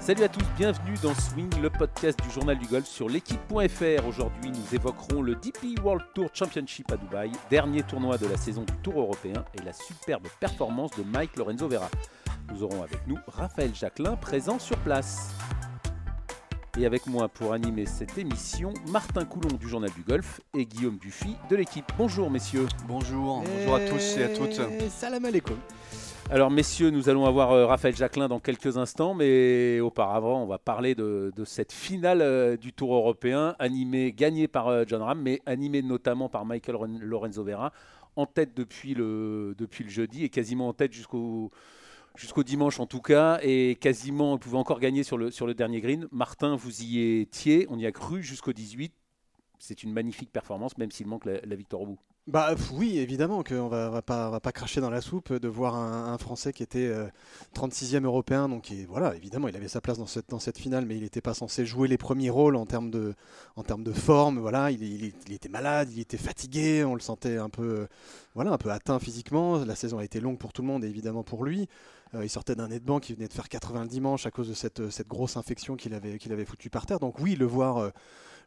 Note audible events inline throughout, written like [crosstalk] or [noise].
Salut à tous, bienvenue dans Swing, le podcast du journal du golf sur l'équipe.fr. Aujourd'hui, nous évoquerons le DP World Tour Championship à Dubaï, dernier tournoi de la saison du Tour européen et la superbe performance de Mike Lorenzo Vera. Nous aurons avec nous Raphaël Jacquelin, présent sur place. Et avec moi pour animer cette émission, Martin Coulon du Journal du Golf et Guillaume Dufy de l'équipe. Bonjour messieurs. Bonjour, bonjour à tous et à toutes. Salam alaikum. Alors messieurs, nous allons avoir euh, Raphaël Jacquelin dans quelques instants, mais auparavant, on va parler de, cette finale euh, du Tour européen, animée, gagnée par euh, John Ram, mais animée notamment par Michael Ren- Lorenzo Vera, en tête depuis le, jeudi et quasiment en tête jusqu'au dimanche en tout cas, et quasiment, il pouvait encore gagner sur le, dernier green. Martin, vous y étiez, on y a cru jusqu'au 18. C'est une magnifique performance, même s'il manque la victoire au bout. Bah oui, évidemment qu'on va, va pas, cracher dans la soupe de voir un, Français qui était euh, 36e européen. Donc voilà, évidemment, il avait sa place dans cette, finale, mais il n'était pas censé jouer les premiers rôles en termes de, en termes de forme. Voilà, il, était malade, il était fatigué, on le sentait un peu, voilà, un peu atteint physiquement. La saison a été longue pour tout le monde et évidemment pour lui. Euh, il sortait d'un nez de banc qui venait de faire 80 le dimanche à cause de cette, cette grosse infection qu'il avait, qu'il avait foutu par terre. Donc oui, le voir. euh,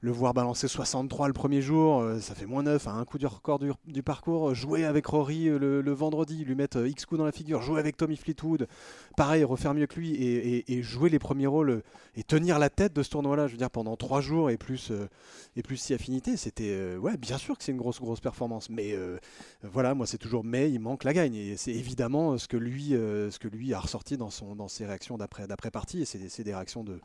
le voir balancer 63 le premier jour, euh, ça fait moins 9, à un coup du record du, parcours, euh, jouer avec Rory euh, le, vendredi, lui mettre X coups dans la figure, jouer avec Tommy Fleetwood, pareil, refaire mieux que lui et, jouer les premiers rôles et tenir la tête de ce tournoi-là, je veux dire, pendant 3 jours et plus, et plus si affinité, c'était, ouais, bien sûr que c'est une grosse, grosse performance, mais voilà, moi c'est toujours mais, il manque la gagne et c'est évidemment ce que lui, ce que lui a ressorti dans, son, dans ses réactions d'après, d'après partie et c'est des réactions de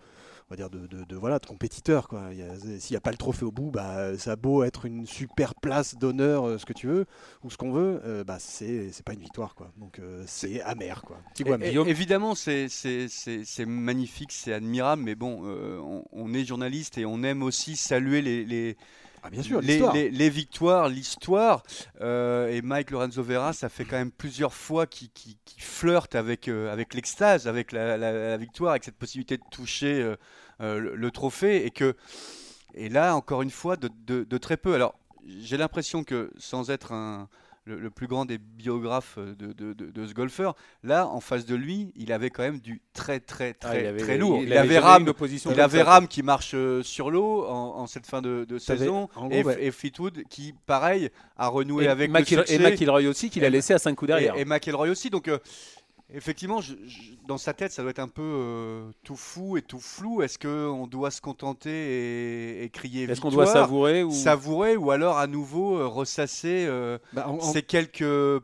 on va dire de, de, de- voilà de compétiteur quoi. Il y a- S'il n'y a pas le trophée au bout, bah ça a beau être une super place d'honneur, euh, ce que tu veux ou ce qu'on veut, euh, bah c'est c'est pas une victoire quoi. Donc euh, c'est amer quoi. Et- amer. et- évidemment, c'est- c'est c'est- c'est magnifique, c'est admirable, mais bon, euh, on, on est journaliste et on aime aussi saluer les, les, Ah, bien sûr, les, les- les victoires, l'histoire. Euh, et Mike Lorenzo Vera, ça fait quand même plusieurs fois qu'il flirte avec, euh, avec l'extase, avec la, la- la victoire, avec cette possibilité de toucher euh, euh, le, le trophée. Et, que, et là, encore une fois, de, de- de très peu. Alors, j'ai l'impression que sans être un, le, le plus grand des biographes de, de- de- de ce golfeur, là, en face de lui, il avait quand même du très, très, Ah, très, il avait- très lourd. il Il, avait avait Ram, il avait. Ram qui marche euh, sur l'eau en, en cette fin de, saison. gros, et, ouais. et Fleetwood qui, pareil, a renoué Et, avec McIl- le et succès. McIlroy aussi, qu'il a Et- laissé à 5 coups derrière. Et, et McIlroy aussi. Donc, euh, effectivement, je- je- dans sa tête, ça doit être un peu euh, tout fou et tout flou. Est-ce qu'on doit se contenter et, et crier Est-ce qu'on doit savourer ou... savourer ou alors à nouveau euh, ressasser euh, Bah, ces quelques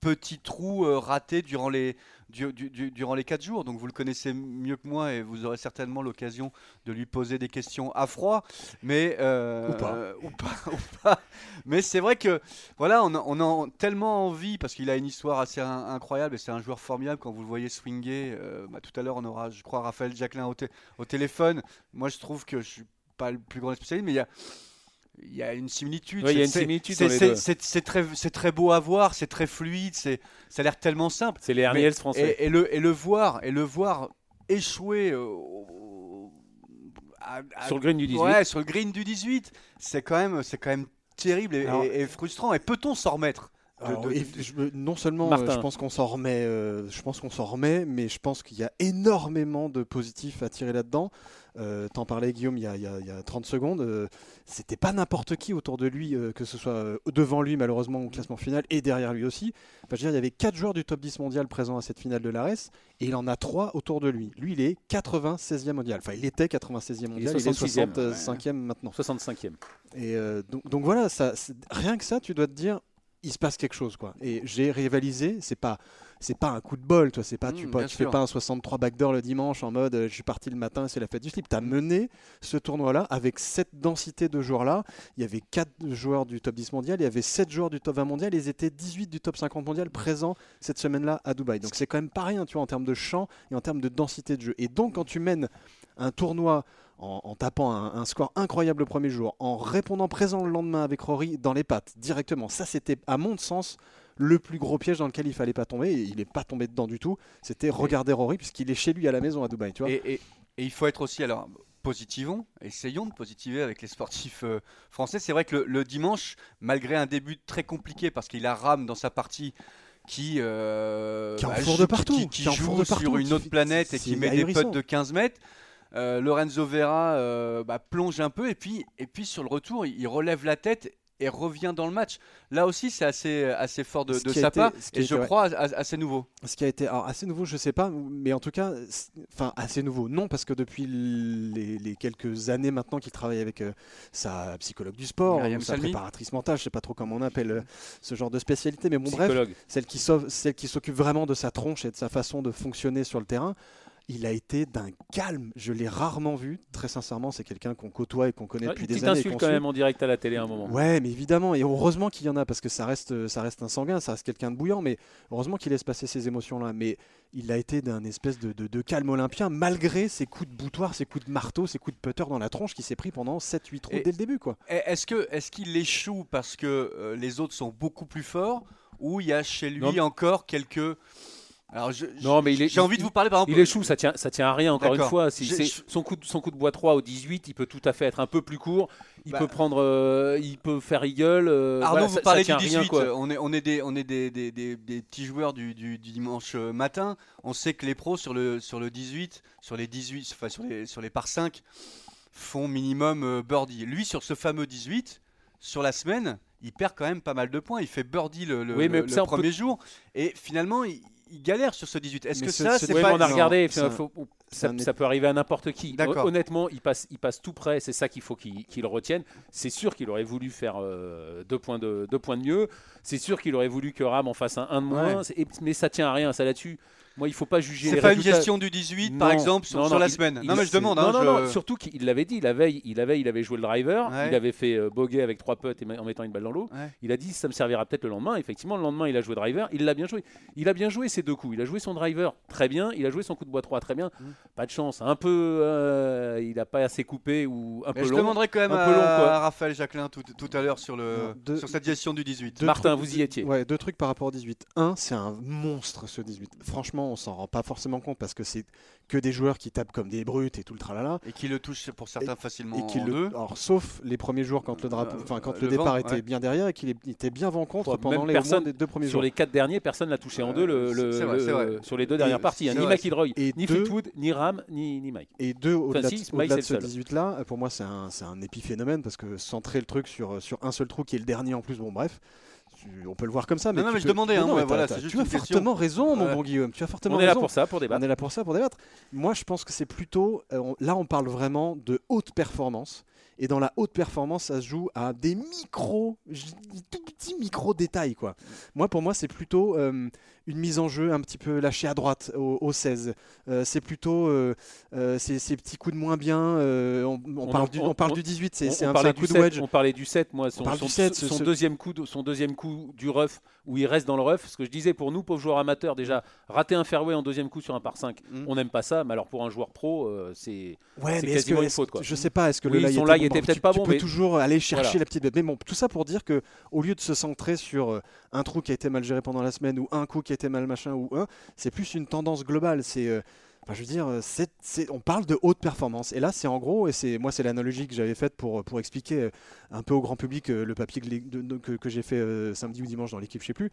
petits trous ratés durant les, du- du- du- durant les quatre jours. Donc vous le connaissez mieux que moi et vous aurez certainement l'occasion de lui poser des questions à froid. Mais, euh, Ou pas. euh, ou pas, [laughs] ou pas. Mais c'est vrai que voilà, on a, on a tellement envie parce qu'il a une histoire assez in- incroyable et c'est un joueur formidable quand vous le voyez swinger. euh, bah, tout à l'heure, on aura, je crois, Raphaël Jacquelin au, té- au téléphone. Moi, je trouve que je suis pas le plus grand spécialiste, mais il y a il y a une similitude. Ouais, il y a C'est- très, beau à voir, c'est très fluide, c'est, ça a l'air tellement simple. C'est les Herniels français. Et, et le, et le voir, et le voir échouer euh, au- à- à- Sur le green du 18. ouais, sur le green du 18, c'est quand même, c'est quand même terrible et, Alors- et- et frustrant. Et peut-on s'en remettre? De- Alors, de- et je me- non seulement Martin. euh, je pense qu'on s'en remet, euh, je pense qu'on s'en remet, mais je pense qu'il y a énormément de positifs à tirer là-dedans. Euh, T'en parlais Guillaume il y a, il y a- il y a 30 secondes. euh, C'était pas n'importe qui autour de lui, que ce soit devant lui malheureusement au classement final et derrière lui aussi. Enfin, je veux dire, il y avait 4 joueurs du top 10 mondial présents à cette finale de l'ARES et il en a 3 autour de lui. Lui il est 96e mondial. Enfin il était 96e mondial, il est 66e, 65e maintenant. 65e. Et donc, donc voilà, ça, rien que ça, tu dois te dire, il se passe quelque chose, quoi. Et j'ai rivalisé, c'est pas, c'est pas un coup de bol, toi, c'est pas, tu, Mm, pas- bien tu fais pas un 63 backdoor le dimanche en mode, euh, je suis parti le matin, c'est la fête du slip. T'as mené ce tournoi-là avec cette densité de joueurs-là. Il y avait 4 joueurs du top 10 mondial, il y avait 7 joueurs du top 20 mondial, ils étaient 18 du top 50 mondial présents cette semaine-là à Dubaï. Donc c'est quand même pas rien, tu vois, en termes de champ et en termes de densité de jeu. Et donc quand tu mènes un tournoi en, en tapant un, un score incroyable le premier jour, en répondant présent le lendemain avec Rory dans les pattes directement. Ça, c'était à mon sens le plus gros piège dans lequel il fallait pas tomber. Et il n'est pas tombé dedans du tout. C'était regarder Rory puisqu'il est chez lui à la maison à Dubaï. Tu vois et, et- et il faut être aussi alors positivons, essayons de positiver avec les sportifs euh, français. C'est vrai que le, le dimanche, malgré un début très compliqué parce qu'il a rame dans sa partie qui, euh, Qui en bah, joue- de partout, qui, qui qui en joue de partout, sur une autre planète et qui met des putts de 15 mètres. Euh, Lorenzo Vera euh, bah, plonge un peu et puis, et puis sur le retour, il, relève la tête et revient dans le match. Là aussi, c'est assez, assez fort de, de sa été- part et je crois as- assez nouveau. Ce qui a été alors, assez nouveau, je sais pas, mais en tout cas, enfin assez nouveau, non, parce que depuis les, les quelques années maintenant qu'il travaille avec euh, sa psychologue du sport, ou sa préparatrice mentale, je sais pas trop comment on appelle euh, ce genre de spécialité, mais bon bref, Psychologue. celle qui sauve, celle qui s'occupe vraiment de sa tronche et de sa façon de fonctionner sur le terrain. Il a été d'un calme, je l'ai rarement vu. Très sincèrement, c'est quelqu'un qu'on côtoie et qu'on connaît depuis des années. qu'on quand même en direct à la télé à un moment. Ouais, mais évidemment, et heureusement qu'il y en a parce que ça reste, ça reste un sanguin, ça reste quelqu'un de bouillant, mais heureusement qu'il laisse passer ces émotions-là. Mais il a été d'un espèce de, de- de calme olympien malgré ses coups de boutoir, ses coups de marteau, ses coups de putter dans la tronche qui s'est pris pendant 7-8 trous dès le début, quoi. Et Est-ce que est-ce qu'il échoue parce que euh, les autres sont beaucoup plus forts ou il y a chez lui Non. encore quelques alors je- Non, mais j'ai envie de vous parler par exemple Il échoue, ça tient, ça tient à rien encore une fois. Si je- son coup, de, son coup de bois 3 au 18, il peut tout à fait être un peu plus court. Il Bah- peut prendre, euh, il peut faire eagle. euh, Arnaud, voilà, vous ça- ça parlez du tient à rien, 18. quoi. euh, on est, on est, des, on est des, des, des- des petits joueurs du, du- du dimanche euh, matin. On sait que les pros sur le, sur le 18, sur les 18, enfin sur les, sur les par 5, font minimum euh, birdie. Lui, sur ce fameux 18, sur la semaine, il perd quand même pas mal de points. Il fait birdie le, le- Oui, mais le- ça, le on peut- premier jour. Et finalement, il, il galère sur ce 18. Est-ce que ce- ça, ce- c'est Oui, pas. on a regardé. faut- ça, un- ça peut arriver à n'importe qui. Honnêtement, il passe, il passe tout près. C'est ça qu'il faut qu'il retienne. C'est sûr qu'il aurait voulu faire euh, deux, points de, deux points de mieux. C'est sûr qu'il aurait voulu que Ram en fasse un, un de moins. Ouais. C'est- et- mais ça tient à rien, ça là-dessus. Moi, il faut pas juger C'est pas une gestion du 18, par exemple, sur, non, sur non, la il- semaine. il- non, mais je demande. Non, hein, non, je- non, surtout qu'il l'avait dit. La veille, il avait, il avait joué le driver. Ouais. Il avait fait euh, bogey avec trois putts et ma- en mettant une balle dans l'eau. Ouais. Il a dit ça me servira peut-être le lendemain. Effectivement, le lendemain, il a joué driver. Il l'a bien joué. Il a bien joué ses deux coups. Il a joué son driver très bien. Il a joué son coup de bois 3 très bien. Mm. Pas de chance. Un peu, euh, il n'a pas assez coupé ou un Mais peu je long. demanderai quand même un à, peu long, quoi. à Raphaël Jacquelin tout, tout à l'heure sur, le, sur cette gestion du 18. Deux Martin, trucs- vous y étiez. Ouais, deux trucs par rapport au 18. Un, c'est un monstre ce 18. Franchement, on s'en rend pas forcément compte parce que c'est que des joueurs qui tapent comme des brutes et tout le tralala. Et qui le touche pour certains facilement Et qui en le, deux. alors, sauf les premiers jours quand le drapeau, Euh, enfin quand le le, départ vent, était ouais. bien derrière et qu'il était bien vent contre pendant les, personne deux premiers Sur jours. les quatre derniers, personne l'a touché en deux le, le- c'est vrai, le- c'est vrai. sur les deux dernières Et- parties. hein. Ni vrai. McIlroy, Et ni Fleetwood, ni Ram, ni, ni Mike. Et deux, au-delà si, de, ce seul. 18-là, pour moi, c'est un, c'est un épiphénomène parce que centrer le truc sur, sur un seul trou qui est le dernier en plus, bon, bref, tu- on peut le voir comme ça. Mais Non, mais je demandais, Non, hein, mais voilà, juste Tu as question. fortement raison, mon bon Guillaume. Tu as fortement On est là raison. pour ça, pour débattre. On est là pour ça, pour débattre. Moi, je pense que c'est plutôt. euh, on- là, on parle vraiment de haute performance. Et dans la haute performance, ça se joue à des micros, tout petits micro détails, quoi. Moi, pour moi, c'est plutôt euh, une mise en jeu un petit peu lâchée à droite au, au 16. Euh, c'est plutôt euh, ces, ces petits coups de moins bien. on, on On parle, du, on- on parle on- du 18, c'est un, un coup de 7, wedge. On parlait du 7, moi, son, son- du 7, son ce- deuxième coup, son deuxième coup du rough où il reste dans le rough. Ce que je disais pour nous, pauvres joueurs amateurs, déjà rater un fairway en deuxième coup sur un par 5, Mm. on n'aime pas ça. Mais alors pour un joueur pro, euh, c'est Ouais, c'est mais est-ce quasiment que, une faute, quoi. Je sais pas, est-ce que Oui, le lie était bon, peut-être tu, pas tu bon, peux mais- toujours aller chercher Voilà. la petite bête. Mais bon, tout ça pour dire que au lieu de se centrer sur euh, un trou qui a été mal géré pendant la semaine ou un coup qui a été mal machin ou un, c'est plus une tendance globale. C'est euh, Je veux dire, euh, on parle de haute performance. Et là, c'est en gros, et c'est moi, c'est l'analogie que j'avais faite pour, expliquer euh, un peu au grand public euh, le papier que, j'ai fait samedi ou dimanche dans l'équipe, je sais plus,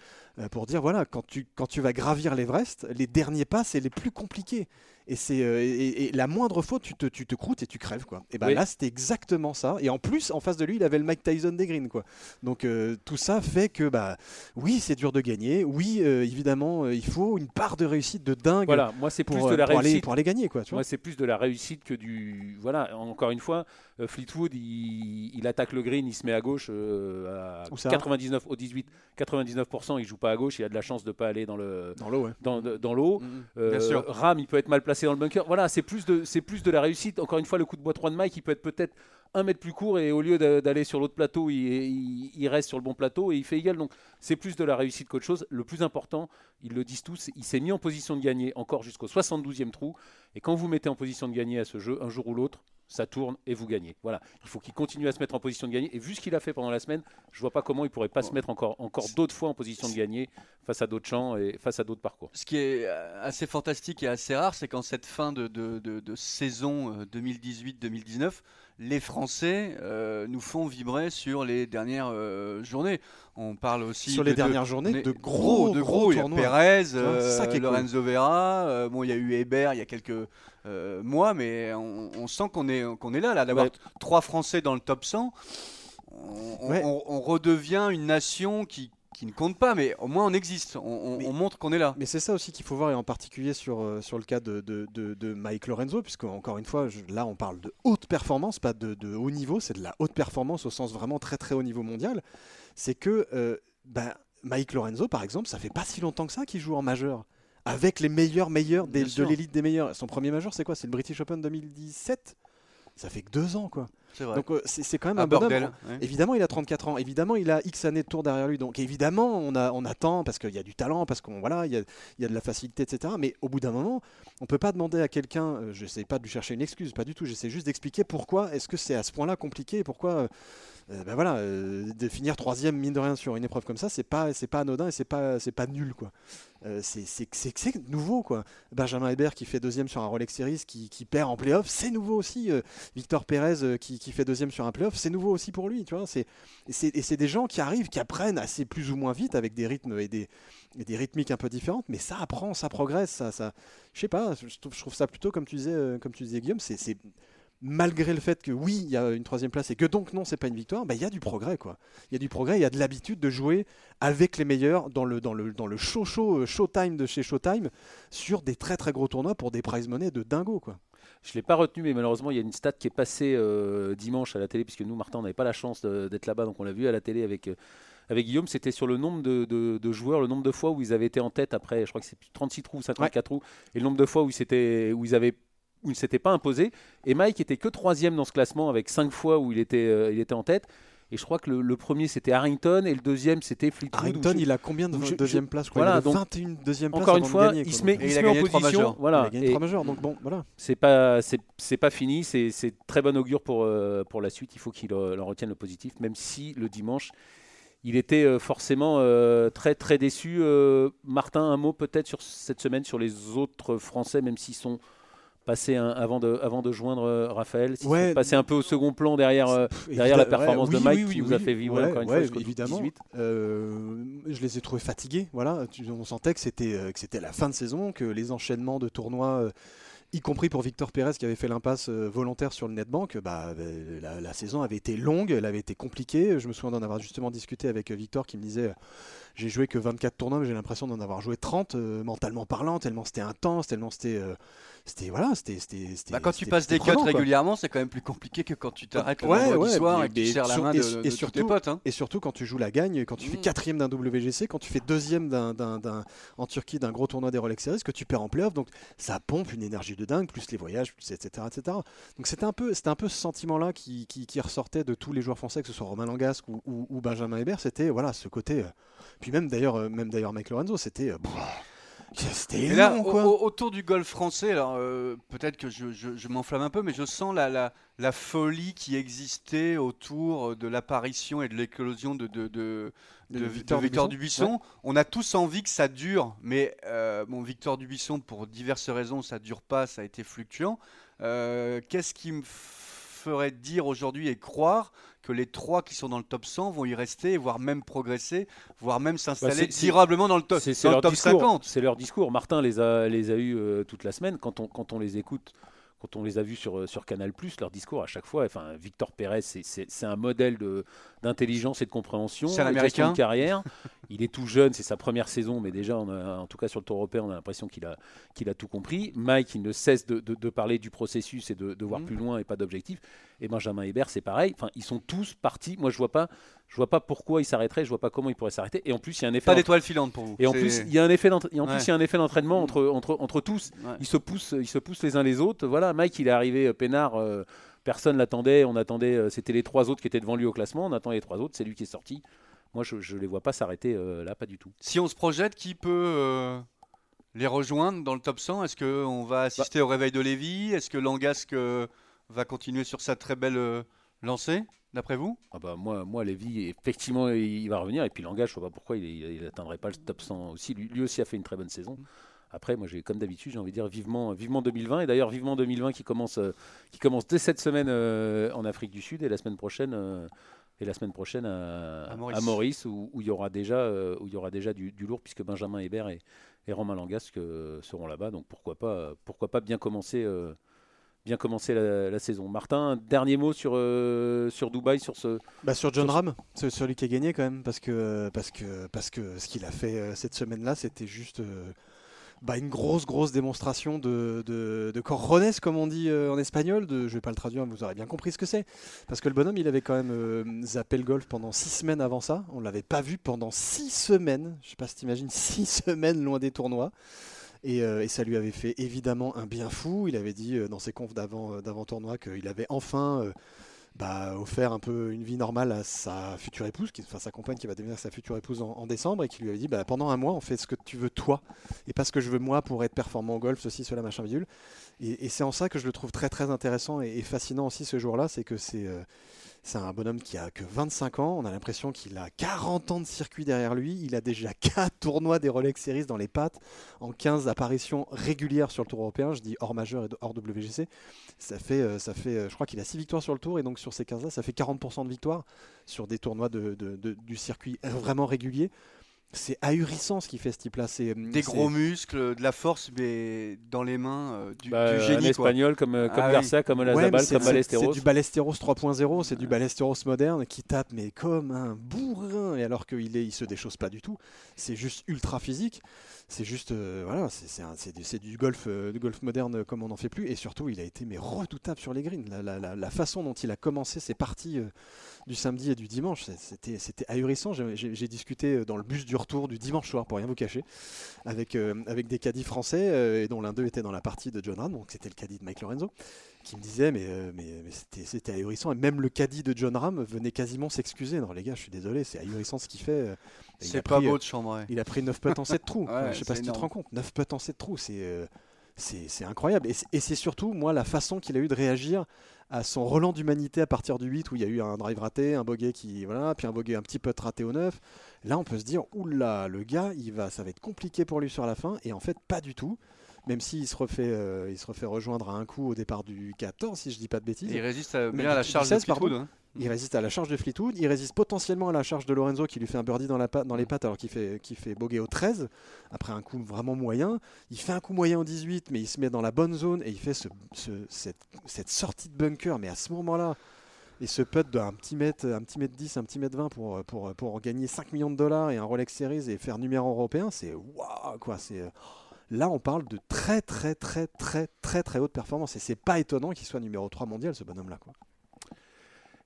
pour dire voilà, quand tu, quand tu vas gravir l'Everest, les derniers pas, c'est les plus compliqués. Et, c'est, euh, et, et la moindre faute, tu te, tu te croûtes et tu crèves. Quoi. Et ben Oui. là, c'était exactement ça. Et en plus, en face de lui, il avait le Mike Tyson des greens. Quoi. Donc euh, tout ça fait que, bah, oui, c'est dur de gagner. Oui, euh, évidemment, euh, il faut une part de réussite de dingue voilà. Moi, c'est plus pour, de la pour aller, réussite. pour aller gagner. Quoi, tu. Moi, c'est plus de la réussite que du. Voilà, encore une fois, Fleetwood, il, il attaque le green, il se met à gauche euh, à Où ça 99 au 18, 99%, il joue pas à gauche, il a de la chance de pas aller dans le Dans l'eau, ouais. dans, dans l'eau. Bien sûr. Ram, il peut être mal placé dans le bunker. Voilà, c'est plus de la réussite. Encore une fois, le coup de bois 3 de Mike, il peut être peut-être un mètre plus court et au lieu d'a- d'aller sur l'autre plateau, il reste sur le bon plateau et il fait égal. Donc c'est plus de la réussite qu'autre chose. Le plus important, ils le disent tous, il s'est mis en position de gagner encore jusqu'au 72e trou. Et quand vous mettez en position de gagner à ce jeu, un jour ou l'autre, ça tourne et vous gagnez. Voilà, il faut qu'il continue à se mettre en position de gagner. Et vu ce qu'il a fait pendant la semaine, je vois pas comment il pourrait pas se mettre encore, encore d'autres fois en position de gagner face à d'autres champs et face à d'autres parcours. Ce qui est euh, assez fantastique et assez rare, c'est qu'en cette fin de, de- de- de saison euh, 2018-2019, les Français euh, nous font vibrer sur les dernières euh, journées. On parle aussi sur les de- dernières de- journées de gros, gros, de gros gros. Il y a tournois. Est euh, cool. Lorenzo Vera. bon, il y a eu Hébert il y a quelques mois, mais on, on sent qu'on est qu'on est là, là, d'avoir Ouais. trois Français dans le top 100. On, on- Ouais. on- on redevient une nation qui, qui ne compte pas, mais au moins on existe. On, on- Mais- on montre qu'on est là. Mais c'est ça aussi qu'il faut voir, et en particulier sur, euh, sur le cas de, de, de- de Mike Lorenzo, puisque encore une fois, je- là on parle de haute performance, pas de, de haut niveau, c'est de la haute performance au sens vraiment très très haut niveau mondial. C'est que euh, ben, Mike Lorenzo, par exemple, ça fait pas si longtemps que ça qu'il joue en majeur. Avec les meilleurs, meilleurs des- de l'élite des meilleurs. Son premier majeur, c'est quoi? C'est le British Open 2017 Ça fait que deux ans, quoi. Donc euh, c'est quand même un bordel. ouais. Évidemment, il a 34 ans. Évidemment, il a X années de tour derrière lui. Donc, évidemment, on, a, on attend parce qu'il y a du talent, parce qu'on voilà, il y a, il y a de la facilité, etc. Mais au bout d'un moment, on peut pas demander à quelqu'un. euh, je n'essaie pas de lui chercher une excuse, pas du tout. J'essaie juste d'expliquer pourquoi est-ce que c'est à ce point-là compliqué et pourquoi. euh, ben voilà, euh, de finir troisième mine de rien sur une épreuve comme ça, c'est pas, c'est pas anodin et c'est pas, c'est pas nul quoi. Euh, c'est, nouveau quoi. Benjamin Hébert qui fait deuxième sur un Rolex Series, qui, qui perd en playoff, c'est nouveau aussi. Euh, Victor Pérez euh, qui, qui fait deuxième sur un playoff, c'est nouveau aussi pour lui. Tu vois, c'est, et, c'est, des gens qui arrivent, qui apprennent assez plus ou moins vite avec des rythmes et des, des rythmiques un peu différentes, mais ça apprend, ça progresse, ça, ça je sais pas, je trouve, ça plutôt comme tu disais, euh, comme tu disais Guillaume, c'est malgré le fait que oui, il y a une troisième place et que donc non, c'est pas une victoire, bah, il y a du progrès quoi. Il y a du progrès, il y a de l'habitude de jouer avec les meilleurs dans le dans le dans le show show euh, showtime de chez Showtime sur des très très gros tournois pour des prize money de dingo quoi. Je ne l'ai pas retenu, mais malheureusement, il y a une stat qui est passée euh, dimanche à la télé, puisque nous, Martin, on n'avait pas la chance d'être là-bas, donc on l'a vu à la télé avec, euh, avec Guillaume. C'était sur le nombre de, de- de joueurs, le nombre de fois où ils avaient été en tête après, je crois que c'est 36 trous, 54 trous, et le nombre de fois où ils où ils avaient où ils ne s'étaient pas imposés. Et Mike était que troisième dans ce classement avec 5 fois où il était, euh, il était en tête. Et je crois que le, le premier c'était Harrington et le deuxième c'était Fleetwood. Harrington, il a combien de je- deuxième place je crois voilà, Il donc, 21 deuxième place Encore une fois, gagner, il se met, il il se met en position. Voilà. il a gagné Et- trois majeurs, donc bon, voilà. c'est pas c'est c'est pas fini c'est c'est très bon augure pour euh, pour la suite il faut qu'il euh, en retienne le positif même si le dimanche il était euh, forcément euh, très très déçu Euh, Martin un mot peut-être sur cette semaine sur les autres français même s'ils sont passés un- avant de avant de joindre euh, Raphaël s'ils Ouais. passés un peu au second plan derrière euh, derrière la performance ouais, de Mike oui, qui oui, nous a fait Ouais, encore une fois jusqu'au évidemment. 18 Euh, je les ai trouvés fatigués. Voilà, on sentait que c'était que c'était la fin de saison, que les enchaînements de tournois, euh, y compris pour Victor Pérez qui avait fait l'impasse volontaire sur le netbank, bah, la, la saison avait été longue, elle avait été compliquée. Je me souviens d'en avoir justement discuté avec Victor qui me disait j'ai joué que 24 tournois, mais j'ai l'impression d'en avoir joué 30 euh, mentalement parlant, tellement c'était intense, tellement c'était euh, c'était voilà, c'était Bah, quand tu passes des cuts quoi. régulièrement, c'est quand même plus compliqué que quand tu t'arrêtes le Ouais, soir et que tu serres la main et- de, et de tous tes surtout- potes. hein. Et surtout quand tu joues la gagne, quand tu fais Mm. quatrième d'un WGC, quand tu fais deuxième d'un, en Turquie d'un gros tournoi des Rolex Series, que tu perds en playoff, donc ça pompe une énergie de dingue, plus les voyages, plus etc. etc. Donc c'était un peu, c'était un peu ce sentiment-là qui, qui- qui ressortait de tous les joueurs français, que ce soit Romain Langasque ou, ou- ou Benjamin Hébert, c'était voilà ce côté. euh, puis même d'ailleurs, euh, même d'ailleurs Mike Lorenzo, c'était. euh, c'était là, quoi. au- autour du golf français, alors euh, peut-être que je, je- je m'enflamme un peu, mais je sens la, la, la folie qui existait autour de l'apparition et de l'éclosion de, de, de, De de- Victor Dubuisson. Dubuisson. On a tous envie que ça dure, mais euh, bon, Victor Dubuisson, pour diverses raisons, ça dure pas, ça a été fluctuant. Euh, Qu'est-ce qui me ferait dire aujourd'hui et croire que les trois qui sont dans le top 100 vont y rester, voire même progresser, voire même s'installer c'est- c'est- durablement dans le top, C'est c'est dans le leur, top discours. 50. C'est leur discours. Martin les a, les a eus euh, toute la semaine. Quand on, quand on les écoute, quand on les a vus sur, euh, sur Canal, leur discours à chaque fois, enfin, Victor Pérez, c'est- un modèle d'intelligence et de compréhension. C'est un Américain. de carrière. [laughs] Il est tout jeune, c'est sa première saison, mais déjà, on a- en tout cas sur le tour européen, on a l'impression qu'il a, qu'il a tout compris. Mike, il ne cesse de, de- de parler du processus et de, de voir Mhm. plus loin et pas d'objectif. Et Benjamin Hébert, c'est pareil. Enfin, ils sont tous partis. Moi, je vois pas, je vois pas pourquoi ils s'arrêteraient. Je vois pas comment ils pourraient s'arrêter. Et en plus, il y a un effet. Pas d'étoile filante pour vous. et en plus, il y a un effet en plus, il y a un effet d'entraînement Mm. entre, entre, entre tous. Ouais. Ils se poussent, ils se poussent les uns les autres. Voilà, Mike, il est arrivé euh, peinard. euh, personne l'attendait. On attendait. euh, C'était les trois autres qui étaient devant lui au classement. On attendait les trois autres. C'est lui qui est sorti. Moi, je, je les vois pas s'arrêter euh, là, pas du tout. Si on se projette, qui peut euh, les rejoindre dans le top 100 Est-ce qu'on va assister au réveil de Lévy Est-ce que Langasque euh, va continuer sur sa très belle lancée, d'après vous? Ah bah moi, moi, Lévy, effectivement, il, va revenir. Et puis Langage, je vois pas pourquoi il, il atteindrait pas le top 100 aussi. Lui, lui aussi a fait une très bonne saison. après, moi, j'ai comme d'habitude, j'ai envie de dire vivement, vivement 2020. Et d'ailleurs, vivement 2020 qui commence, qui commence dès cette semaine en Afrique du Sud et la semaine prochaine et la semaine prochaine à, Maurice, où, il y aura déjà, où il y aura déjà du, lourd, puisque Benjamin Hébert et, et Romain Langasque seront là-bas. Donc pourquoi pas, pourquoi pas bien commencer, bien commencer la, saison. Martin, dernier mot sur, euh, sur Dubaï, sur ce. Bah sur John Ram, c'est celui qui a gagné quand même, parce que, parce que, parce que ce qu'il a fait euh, cette semaine-là, c'était juste. Euh, bah, une grosse grosse démonstration de, de, de comme on dit en espagnol. Je vais pas le traduire, vous aurez bien compris ce que c'est. Parce que le bonhomme, il avait quand même zappé le golf pendant six semaines avant ça. On l'avait pas vu pendant six semaines. Je sais pas si t'imagines, [laughs] six semaines loin des tournois. Euh, et, ça lui avait fait évidemment un bien fou. Il avait dit euh, dans ses confs d'avant, euh, d'avant tournoi qu'il avait enfin bah, offert un peu une vie normale à sa future épouse, qui, enfin sa compagne qui va devenir sa future épouse en, décembre, et qui lui avait dit bah, pendant un mois on fait ce que tu veux toi, et pas ce que je veux moi pour être performant au golf, ceci, cela, machin, bidule. Et, c'est en ça que je le trouve très très intéressant et, fascinant aussi ce jour-là, c'est que c'est c'est un bonhomme qui a que 25 ans. On a l'impression qu'il a 40 ans de circuit derrière lui. Il a déjà [laughs] 4 tournois des Rolex Series dans les pattes, en 15 apparitions régulières sur le Tour européen. Je dis hors majeur et hors WGC. Ça fait, euh, euh, je crois qu'il a 6 victoires sur le Tour et donc sur ces 15-là, ça fait 40% de victoires sur des tournois de, du circuit vraiment réguliers c'est ahurissant ce qu'il fait ce type-là. C'est euh, des gros muscles, de la force, mais dans les mains euh, du, bah, génie. Un espagnol comme, euh, comme ah comme Lazabal, comme Ballesteros. C'est du Ballesteros 3.0, c'est du Ballesteros moderne qui tape mais comme un bourrin. Et alors qu'il il se déchausse pas du tout, c'est juste ultra physique. C'est juste, voilà, c'est du golf, du golf moderne comme on n'en fait plus. Et surtout, il a été redoutable sur les greens. La, façon dont il a commencé ses parties du samedi et du dimanche. C'était ahurissant. J'ai discuté euh, dans le bus du retour du dimanche soir, pour rien vous cacher, avec, euh, des caddies français, euh, dont l'un d'eux était dans la partie de John Ram, donc c'était le caddie de Mike Lorenzo, qui me disait mais, mais, c'était ahurissant. Et même le caddie de John Ram venait quasiment s'excuser. Non, les gars, je suis désolé, c'est ahurissant ce qu'il fait. C'est pas beau de chambrer. Il a pris 9 putts en 7 trous. [laughs] je sais pas si tu te rends compte. 9 putts en 7 trous, c'est c'est incroyable. Et c'est surtout, moi, la façon qu'il a eu de réagir à son relan d'humanité à partir du 8 où il y a eu un drive raté, un bogey qui voilà, puis un bogey un petit peu raté au 9. Là, on peut se dire oula, le gars, il va ça va être compliqué pour lui sur la fin et en fait pas du tout. Même s'il se refait euh, il se refait rejoindre à un coup au départ du 14 si je dis pas de bêtises. il résiste bien à la charge 16, de Fleetwood, il résiste à la charge de Fleetwood, il résiste potentiellement à la charge de Lorenzo qui lui fait un birdie dans, la dans les pattes alors qu'il fait, qui fait bogey au 13, après un coup vraiment moyen. Il fait un coup moyen au 18, mais il se met dans la bonne zone et il fait ce, cette, sortie de bunker. Mais à ce moment-là, et ce putt d'un petit mètre, un petit mètre 10, un petit mètre 20 pour, pour, pour gagner 5 millions de dollars et un Rolex Series et faire numéro européen, c'est waouh quoi. C'est là on parle de très très très très très très haute performance et c'est pas étonnant qu'il soit numéro 3 mondial ce bonhomme là quoi.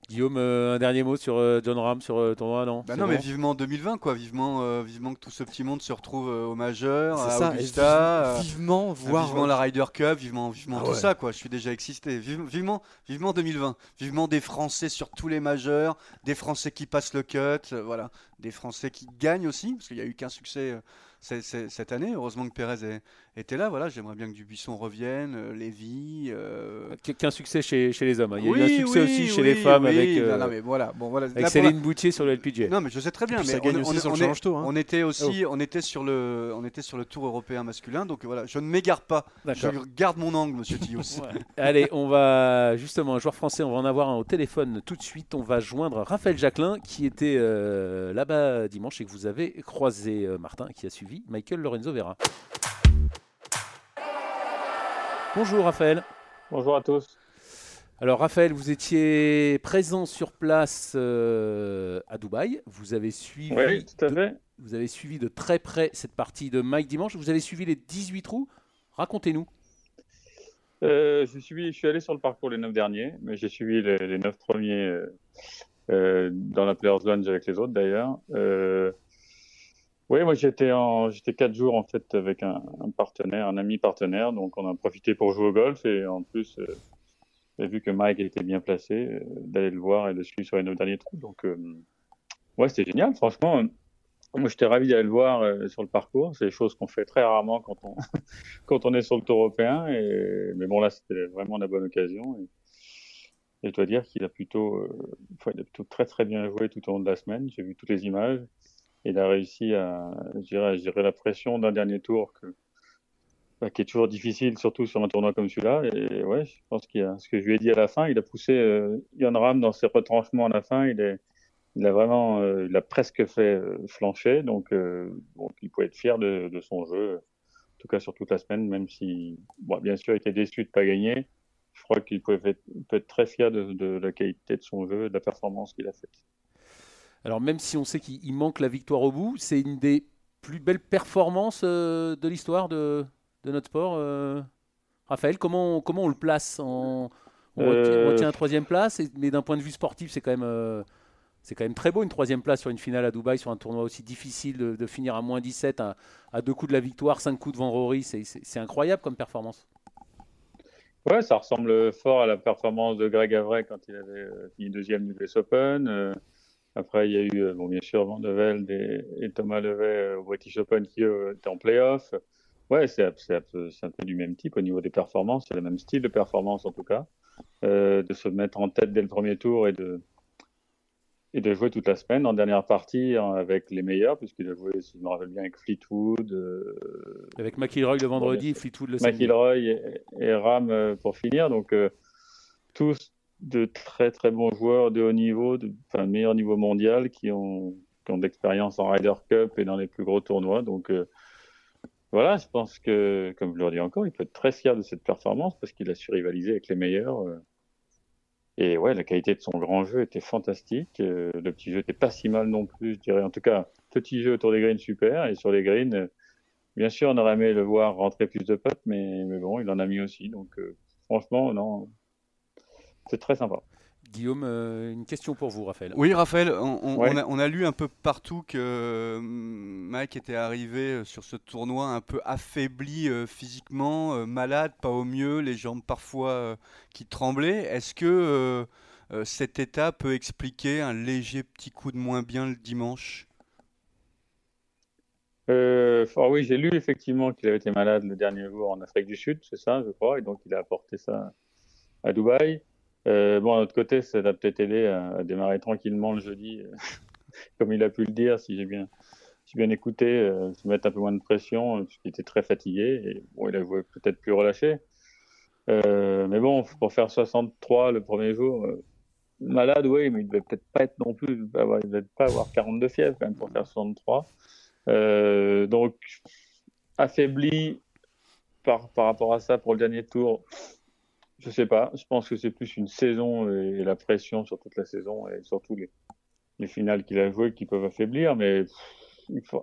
Guillaume, euh, un dernier mot sur euh, John Ram, sur euh, ton non? Bah Non, mais vivement 2020, quoi. Vivement, vivement que tout ce petit monde se retrouve au majeur, à Augusta. vivement, voir. Vivement la Ryder Cup, vivement, vivement ah tout ça, quoi. Je suis déjà excité. Vivement, vivement 2020. Vivement des Français sur tous les majeurs, des Français qui passent le cut, voilà. Des Français qui gagnent aussi, parce qu'il n'y a eu qu'un succès cette année. Heureusement que Pérez était là. Voilà, j'aimerais bien que Dubuisson revienne, euh, Lévy. Euh... Qu'un succès chez, chez, les hommes. Hein. Il y a eu un succès aussi chez les femmes avec, euh, mais voilà. Bon, voilà. avec Céline Boutier sur le LPG. Non, mais je sais très bien. Mais on, le est, hein. on, était aussi, oh. on était sur le, on était sur le Tour européen masculin. Donc voilà, je ne m'égare pas. Je garde mon angle, Monsieur Tillous. [laughs] Allez, on va justement un joueur français. On va en avoir un au téléphone tout de suite. On va joindre Raphaël Jacquelin qui était euh, là-bas dimanche et que vous avez croisé, Martin, qui a suivi Michael Lorenzo Vera. Bonjour Raphaël. Bonjour à tous. Alors Raphaël, vous étiez présent sur place euh, à Dubaï. Vous avez suivi. De, vous avez suivi de très près cette partie de Mike dimanche. Vous avez suivi les 18 trous. Racontez-nous. Euh, je, suis, je suis allé sur le parcours les 9 derniers, mais j'ai suivi les, les 9 premiers euh, dans la Players Lounge avec les autres d'ailleurs. Oui, moi j'étais en j'étais quatre jours en fait avec un, partenaire, un ami partenaire, donc on a profité pour jouer au golf et en plus euh, vu que Mike était bien placé, euh, d'aller le voir et de suivre sur les neuf derniers trous. Donc euh, ouais, c'était génial, franchement. Moi j'étais ravi d'aller le voir sur le parcours. C'est des choses qu'on fait très rarement quand on [laughs] quand on est sur le tour européen. Mais bon là c'était vraiment la bonne occasion. Et, je dois dire qu'il a plutôt, il a plutôt très très bien joué tout au long de la semaine. J'ai vu toutes les images il a réussi à gérer, la pression d'un dernier tour que, bah, qui est toujours difficile, surtout sur un tournoi comme celui-là. Et ouais, je pense qu'il a, ce que je lui ai dit à la fin, il a poussé euh, Yann Ram dans ses retranchements à la fin. Il, a vraiment, euh, il a presque fait euh, flancher. Donc, donc, il peut être fier de, son jeu, en tout cas sur toute la semaine, même si, bon, bien sûr, il était déçu de pas gagner. Je crois qu'il peut être, peut être très fier de, de, la qualité de son jeu, de la performance qu'il a faite. Alors même si on sait qu'il manque la victoire au bout, c'est une des plus belles performances de l'histoire de, de notre sport. Euh, Raphaël, comment, comment on le place On, euh, retient, un troisième place, mais d'un point de vue sportif, c'est quand même euh, c'est quand même très beau une troisième place sur une finale à Dubaï, sur un tournoi aussi difficile de, finir à moins 17, à, deux coups de la victoire, cinq coups devant Rory, c'est incroyable comme performance. Ouais, ça ressemble fort à la performance de Greg Avray quand il avait fini deuxième du US Open. Après, il y a eu, bon, bien sûr, Van de Velde et, Thomas Levet au British Open qui étaient en playoff. Ouais, c'est un, peu du même type au niveau des performances. C'est le même style de performance en tout cas. Euh, de se mettre en tête dès le premier tour et de, et de jouer toute la semaine en dernière partie hein, avec les meilleurs, puisqu'il a joué, si je me rappelle bien, avec Fleetwood. Euh, avec McIlroy le vendredi, Fleetwood le samedi. McIlroy et, Ram euh, pour finir. Donc, tous de très très bons joueurs de haut niveau, de, enfin, meilleur niveau mondial, qui ont, qui ont d'expérience en Ryder Cup et dans les plus gros tournois. Donc, voilà, je pense que, comme je le dis encore, il peut être très fier de cette performance parce qu'il a su rivaliser avec les meilleurs. Euh. Et ouais, la qualité de son grand jeu était fantastique. Euh, le petit jeu était pas si mal non plus, je dirais. En tout cas, petit jeu autour des greens super. Et sur les greens, euh, bien sûr, on aurait aimé le voir rentrer plus de potes, mais, mais bon, il en a mis aussi. Donc, franchement, non, c'est très sympa. Guillaume, euh, une question pour vous, Raphaël. Oui, Raphaël, on, a, lu un peu partout que hum, Mike était arrivé euh, sur ce tournoi un peu affaibli euh, physiquement, malade, pas au mieux, les jambes parfois qui tremblaient. Est-ce que cet état peut expliquer un léger petit coup de moins bien le dimanche? Oh oui, j'ai lu effectivement qu'il avait été malade le dernier jour en Afrique du Sud, c'est ça, je crois, et donc il a apporté ça à Dubaï. Euh, bon, à notre côté, ça a peut-être aidé à, démarrer tranquillement le jeudi, euh, [laughs] comme il a pu le dire, si j'ai bien, bien écouté, euh, se mettre un peu moins de pression, puisqu'il était très fatigué. Et bon, il a joué peut-être plus relâché. mais bon, pour faire 63 le premier jour, malade, oui, mais il devait peut-être pas être non plus, il devait pas avoir 42 fièvres quand même pour faire 63. donc, affaibli par, par rapport à ça pour le dernier tour, je sais pas. Je pense que c'est plus une saison et la pression sur toute la saison et surtout les, les finales qu'il a jouées qui peuvent affaiblir. Mais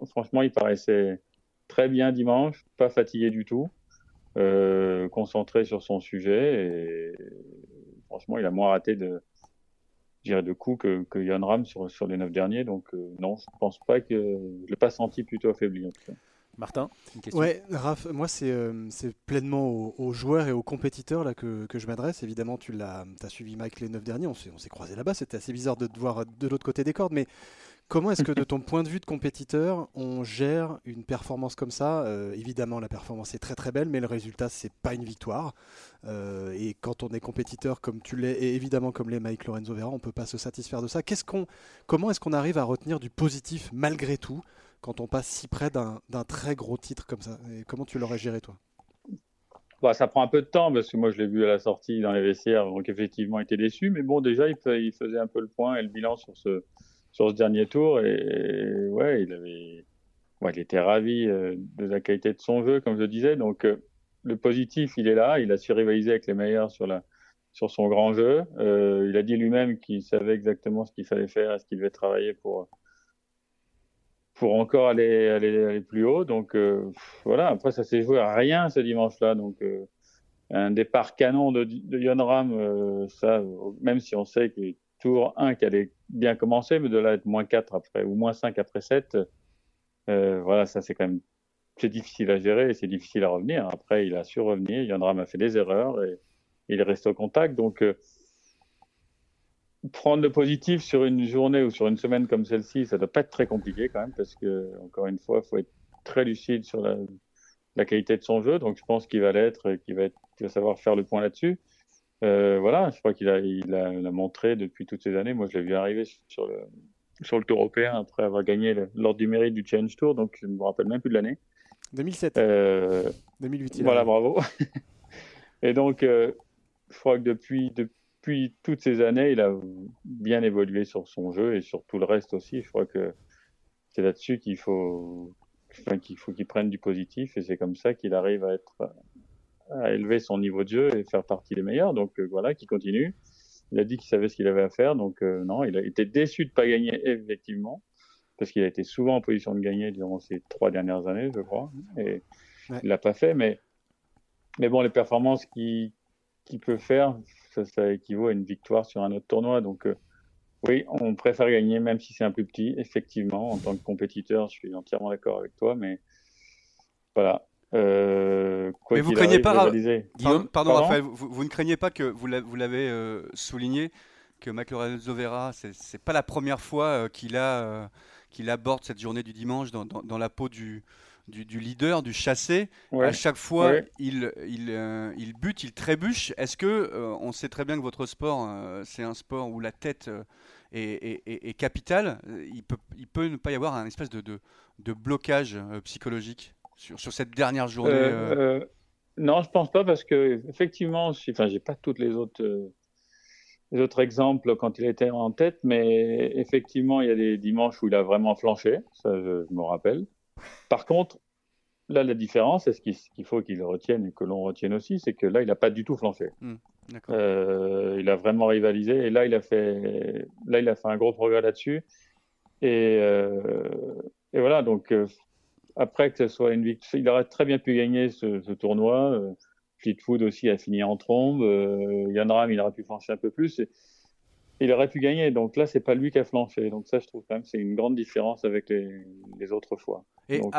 franchement, il paraissait très bien dimanche, pas fatigué du tout, euh, concentré sur son sujet et franchement, il a moins raté de, de coups que, que Yann Ram sur, sur les neuf derniers. Donc euh, non, je pense pas que je l'ai pas senti plutôt affaibli en tout cas. Martin, une question Ouais, Raph, moi c'est euh, pleinement aux, joueurs et aux compétiteurs là, que, je m'adresse. Évidemment, tu as suivi Mike les 9 derniers, on s'est croisé là-bas, c'était assez bizarre de te voir de l'autre côté des cordes, mais comment est-ce que de ton point de vue de compétiteur, on gère une performance comme ça? Euh, Évidemment, la performance est très très belle, mais le résultat, c'est pas une victoire. Euh, et quand on est compétiteur comme tu l'es, et évidemment comme les Mike Lorenzo Vera, on peut pas se satisfaire de ça. comment est-ce qu'on arrive à retenir du positif malgré tout quand on passe si près d'un très gros titre comme ça. Et Comment tu l'aurais géré, toi? Bah, ça prend un peu de temps parce que moi je l'ai vu à la sortie dans les vestiaires, donc effectivement il était déçu, mais bon déjà il, faisait un peu le point et le bilan sur ce, dernier tour. Et, ouais il avait, ouais, il était ravi euh, de la qualité de son jeu comme je disais, donc euh, le positif il est là, il a su rivaliser avec les meilleurs sur son grand jeu, euh, il a dit lui-même qu'il savait exactement ce qu'il fallait faire et ce qu'il devait travailler pour pour encore aller, aller, aller plus haut. Donc euh, voilà, après ça s'est joué à rien ce dimanche-là. Donc euh, un départ canon de, de Ram, euh, ça, même si on sait que tour 1 qui allait bien commencer, mais de là être moins 4 après, ou moins 5 après 7, voilà, ça c'est quand même c'est difficile à gérer et c'est difficile à revenir. Après, il a su revenir, Yon Ram a fait des erreurs et il reste au contact. Donc prendre le positif sur une journée ou sur une semaine comme celle-ci, ça doit pas être très compliqué quand même, parce que encore une fois, il faut être très lucide sur la, la, qualité de son jeu. Donc, je pense qu'il va l'être, qu'il va, être, va savoir faire le point là-dessus. Euh, voilà, je crois qu'il a, il a, il a, montré depuis toutes ces années. Moi, je l'ai vu arriver sur le, sur le Tour européen après avoir gagné l'ordre du mérite du Challenge Tour, donc je ne me rappelle même plus de l'année. 2007. 2008. voilà, bravo. [laughs] Et donc, je crois que depuis, depuis toutes ces années, il a bien évolué sur son jeu et sur tout le reste aussi. Je crois que c'est là-dessus qu'il faut qu'il faut qu'il prenne du positif et c'est comme ça qu'il arrive à être à élever son niveau de jeu et faire partie des meilleurs. Donc euh, voilà, qui continue. Il a dit qu'il savait ce qu'il avait à faire, donc euh, non, il a été déçu de pas gagner effectivement, parce qu'il a été souvent en position de gagner durant ces trois dernières années, je crois, et il l'a pas fait. Mais mais bon, les performances qu'il peut faire, ça, ça, équivaut à une victoire sur un autre tournoi. Donc euh, oui, on préfère gagner même si c'est un plus petit, effectivement. En tant que compétiteur, je suis entièrement d'accord avec toi, mais voilà. Euh, mais vous craignez pas, pardon, Raphaël, vous, ne craignez pas que vous l'avez euh, souligné que Lorenzo Vera, c'est pas la première fois qu'il a qu'il aborde cette journée du dimanche dans, dans, la peau du, du, leader, du chassé. À chaque fois, il, il, il, bute, il trébuche. Est-ce que on sait très bien que votre sport, c'est un sport où la tête est, capital, il peut, il peut ne pas y avoir un espèce de, de, blocage euh, psychologique sur, sur, cette dernière journée euh, euh? Non, je pense pas parce que effectivement, enfin, j'ai pas toutes les autres, les autres exemples quand il était en tête, mais effectivement, il y a des dimanches où il a vraiment flanché, ça je, me rappelle. Par contre, là, la différence, et ce qu'il faut qu'il retienne et que l'on retienne aussi, c'est que là, il n'a pas du tout flanché. Hmm. Euh, il a vraiment rivalisé et là il a fait, là il a fait un gros progrès là-dessus. Et, euh, et, voilà, donc euh, après que ce soit une victoire, il aurait très bien pu gagner ce, ce tournoi. Fleetwood aussi a fini en trombe. Yann Ram, il aurait pu flancher un peu plus. Et, il aurait pu gagner. Donc là, c'est pas lui qui a flanché. Donc ça, je trouve quand même c'est une grande différence avec les, les autres fois. Et donc,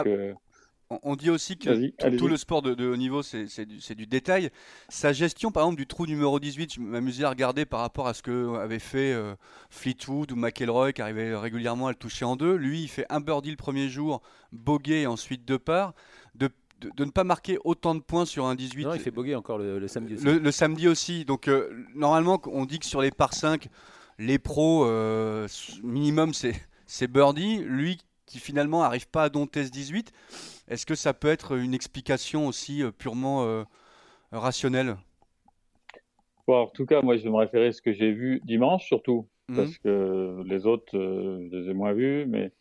on dit aussi que tout, le sport de, haut niveau, c'est du, détail. Sa gestion, par exemple, du trou numéro 18, je m'amusais à regarder par rapport à ce que avait fait euh, Fleetwood ou McElroy, qui arrivait régulièrement à le toucher en deux. Lui, il fait un birdie le premier jour, bogey et ensuite deux parts. De, ne pas marquer autant de points sur un 18. Non, il fait bogey encore le, samedi aussi. Le, samedi aussi. Donc, euh, normalement, on dit que sur les par 5, les pros, euh, minimum, c'est birdie. Lui, qui finalement n'arrive pas à dompter ce 18, est-ce que ça peut être une explication aussi euh, purement euh, rationnelle? En tout cas, moi, je vais me référer à ce que j'ai vu dimanche, surtout, mhm. parce que les autres, euh, je les ai moins vus, mais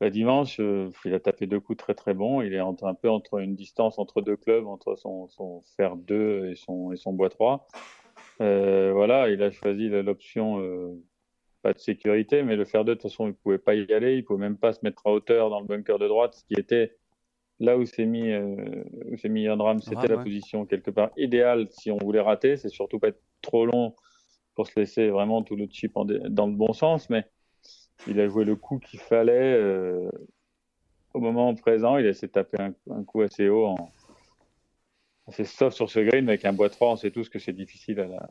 bah, dimanche, il a tapé deux coups très très bons. Il est un peu entre une distance entre deux clubs, entre son, son fer 2 et son, et son bois 3. voilà, il a choisi l'option pas de sécurité, mais le fer 2, de toute façon, il ne pouvait pas y aller, il ne pouvait même pas se mettre à hauteur dans le bunker de droite, ce qui était là où s'est mis, euh, où s'est mis Yann Ram, c'était la position quelque part idéale si on voulait rater, c'est surtout pas être trop long pour se laisser vraiment tout le chip dans le bon sens, mais il a joué le coup qu'il fallait euh, au moment présent, il a essayé de taper un, coup assez haut, en, assez soft sur ce green, mais avec un bois 3, on sait tous que c'est difficile à la,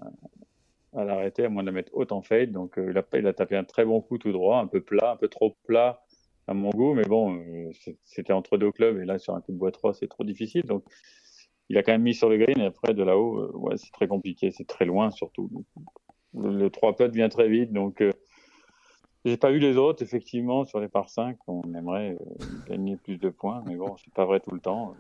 à l'arrêter, à moins de mettre haute en fade. Donc euh, il, a, tapé un très bon coup tout droit, un peu plat, un peu trop plat à mon goût, mais bon, euh, c'était entre deux clubs et là sur un coup de bois 3, c'est trop difficile. Donc il a quand même mis sur le green et après de là-haut, euh, ouais, c'est très compliqué, c'est très loin surtout. le, 3 putt vient très vite, donc j'ai pas eu les autres, effectivement, sur les par 5, on aimerait gagner plus de points, mais bon, c'est pas vrai tout le temps.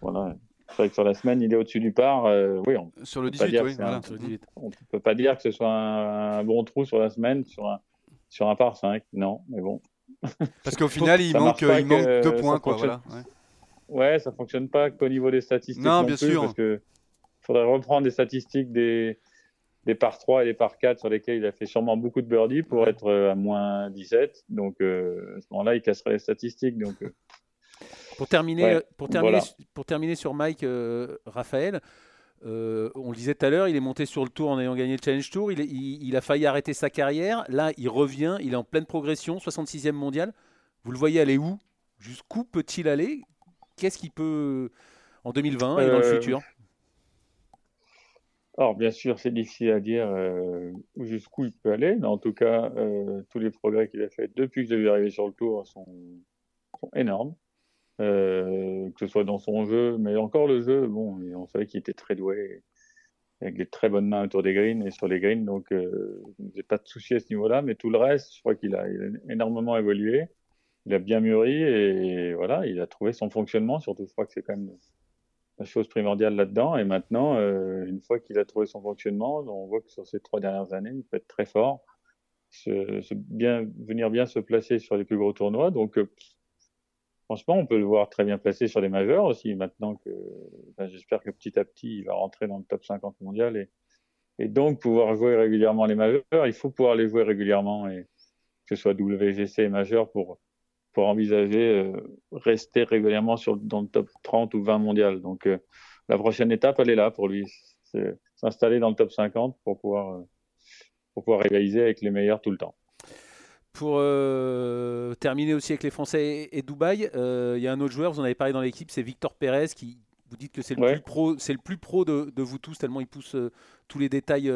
Voilà, c'est vrai que sur la semaine, il est au-dessus du par. Euh, oui, on sur le 18, oui, On ne peut pas dire que ce soit un, bon trou sur la semaine, sur un, sur un par 5. Non, mais bon. Parce qu'au final, [laughs] il manque, il manque deux points. Quoi, voilà. ouais. ouais. ça ne fonctionne pas qu'au niveau des statistiques. Non, bien sûr. Parce qu'il faudrait reprendre des statistiques des, des par 3 et des par 4 sur lesquels il a fait sûrement beaucoup de birdies pour être euh, à moins 17. Donc, euh, à ce moment-là, il casserait les statistiques. Donc, pour terminer, pour, terminer pour terminer sur Mike, euh, Raphaël, euh, on le disait tout à l'heure, il est monté sur le tour en ayant gagné le Challenge Tour. Il, il, a failli arrêter sa carrière. Là, il revient. Il est en pleine progression, 66e mondial. Vous le voyez aller où? Jusqu'où peut-il aller? Qu'est-ce qu'il peut en 2020 et dans le euh, futur? alors, bien sûr, c'est difficile à dire jusqu'où il peut aller, mais en tout cas, tous les progrès qu'il a fait depuis que je l'ai vu arriver sur le tour sont énormes. Euh, que ce soit dans son jeu, mais encore le jeu, bon, on savait qu'il était très doué, avec des très bonnes mains autour des greens et sur les greens, donc euh, j'ai pas de souci à ce niveau-là, mais tout le reste, je crois qu'il a, énormément évolué. il a bien mûri et voilà, il a trouvé son fonctionnement. Surtout, je crois que c'est quand même la chose primordiale là-dedans. Et maintenant, euh, une fois qu'il a trouvé son fonctionnement, on voit que sur ces trois dernières années, il peut être très fort, venir bien se placer sur les plus gros tournois. Donc, euh, franchement, on peut le voir très bien placé sur les majeurs aussi. Maintenant que, j'espère que petit à petit, il va rentrer dans le top 50 mondial et, et donc pouvoir jouer régulièrement les majeurs. Il faut pouvoir les jouer régulièrement et que ce soit WGC et majeur pour pour envisager euh, rester régulièrement sur, dans le top 30 ou 20 mondial. Donc euh, la prochaine étape, elle est là pour lui, c'est s'installer dans le top 50 pour pouvoir, euh, pour pouvoir rivaliser avec les meilleurs tout le temps. Pour terminer aussi avec les Français et, Dubaï, il y a un autre joueur, vous en avez parlé dans l'équipe, c'est Victor Pérez qui, vous dites que c'est le, plus pro, c'est le plus pro de, de, vous tous, tellement il pousse tous les détails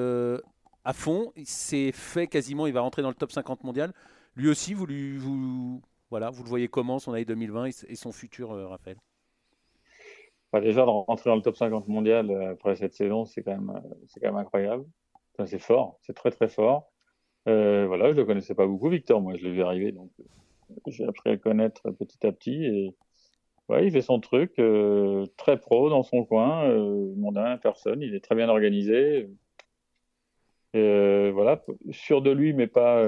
à fond. C'est fait quasiment, il va rentrer dans le top 50 mondial. Lui aussi, vous, lui, vous, voilà, vous le voyez comment son année 2020 et son futur, euh, Raphaël? Bah, Déjà, de rentrer dans le top 50 mondial euh, après cette saison, c'est quand même, euh, c'est quand même incroyable. c'est fort, c'est très très fort. Voilà, je le connaissais pas beaucoup, Victor. Moi, je l'ai vu arriver, donc j'ai appris à le connaître petit à petit et ouais, il fait son truc, très pro dans son coin, mondain, personne. Il est très bien organisé. voilà, sûr de lui, mais pas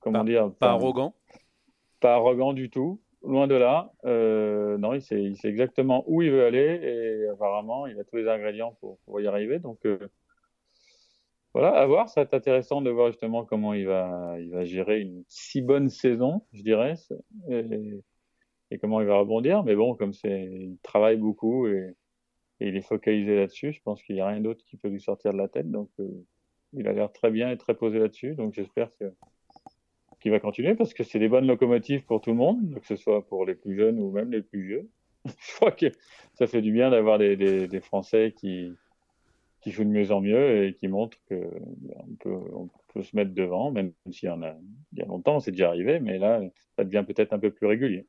comment dire Pas arrogant Pas arrogant du tout, loin de là. Euh, non, il sait, il sait, exactement où il veut aller et apparemment, il a tous les ingrédients pour, pour y arriver. Donc, euh, voilà, à voir. Ça va être intéressant de voir justement comment il va, il va gérer une si bonne saison, je dirais, et, comment il va rebondir. Mais bon, comme c'est, il travaille beaucoup et, il est focalisé là-dessus, je pense qu'il n'y a rien d'autre qui peut lui sortir de la tête. Donc, euh, il a l'air très bien et très posé là-dessus. Donc, j'espère que qui va continuer parce que c'est des bonnes locomotives pour tout le monde, que ce soit pour les plus jeunes ou même les plus vieux. [laughs] Je crois que ça fait du bien d'avoir des, des, des, Français qui, qui jouent de mieux en mieux et qui montrent qu'on ben, peut, on peut se mettre devant, même s'il y en a, il y a longtemps, c'est déjà arrivé, mais là, ça devient peut-être un peu plus régulier.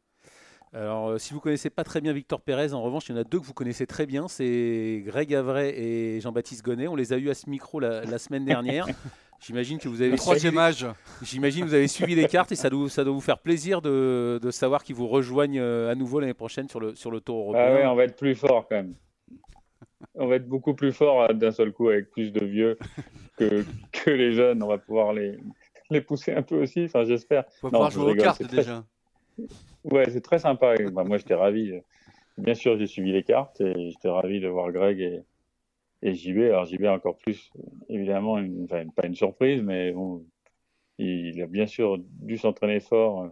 Alors, euh, si vous connaissez pas très bien Victor Pérez, en revanche, il y en a deux que vous connaissez très bien, c'est Greg Avray et Jean-Baptiste Gonnet. On les a eus à ce micro la, la semaine dernière. [laughs] J'imagine que vous avez. troisième âge. J'imagine que vous avez suivi les [laughs] cartes et ça doit, ça doit vous faire plaisir de, de savoir qu'ils vous rejoignent euh, à nouveau l'année prochaine sur le, sur le Tour européen. Ah ouais, on va être plus fort quand même. On va être beaucoup plus fort euh, d'un seul coup avec plus de vieux [laughs] que, que les jeunes. On va pouvoir les, les pousser un peu aussi, enfin j'espère. On va pouvoir jouer aux cartes déjà. Ouais, c'est très sympa. Bah, moi j'étais ravi. Bien sûr, j'ai suivi les cartes et j'étais ravi de voir Greg et, et JB, alors JB encore plus, évidemment, une, enfin, pas une surprise, mais bon, il a bien sûr dû s'entraîner fort euh,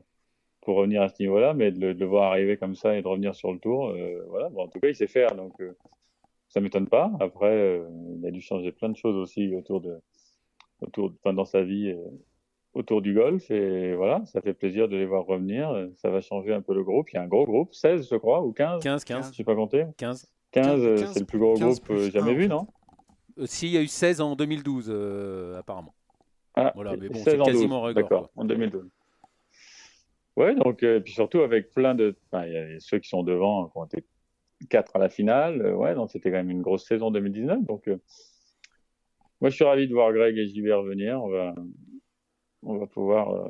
pour revenir à ce niveau-là, mais de le, voir arriver comme ça et de revenir sur le tour, euh, voilà. Bon, en tout cas, il sait faire, donc euh, ça m'étonne pas. Après, euh, il a dû changer plein de choses aussi autour de, autour, enfin, dans sa vie, autour du golf, et voilà, ça fait plaisir de les voir revenir. Ça va changer un peu le groupe. Il y a un gros groupe, 16 je crois, ou 15 15, 15. Je sais pas compter. 15. 15, c'est le plus gros groupe euh, jamais vu, non? Euh, Si, il y a eu 16 en 2012, euh, apparemment. Ah, voilà, mais bon, c'est quasiment record. D'accord, en 2012. Ouais, donc, et puis surtout avec plein de. il y a ceux qui sont devant, qui ont été 4 à la finale. ouais, donc c'était quand même une grosse saison 2019. Donc, moi, je suis ravi de voir Greg et JB revenir. On va, on va pouvoir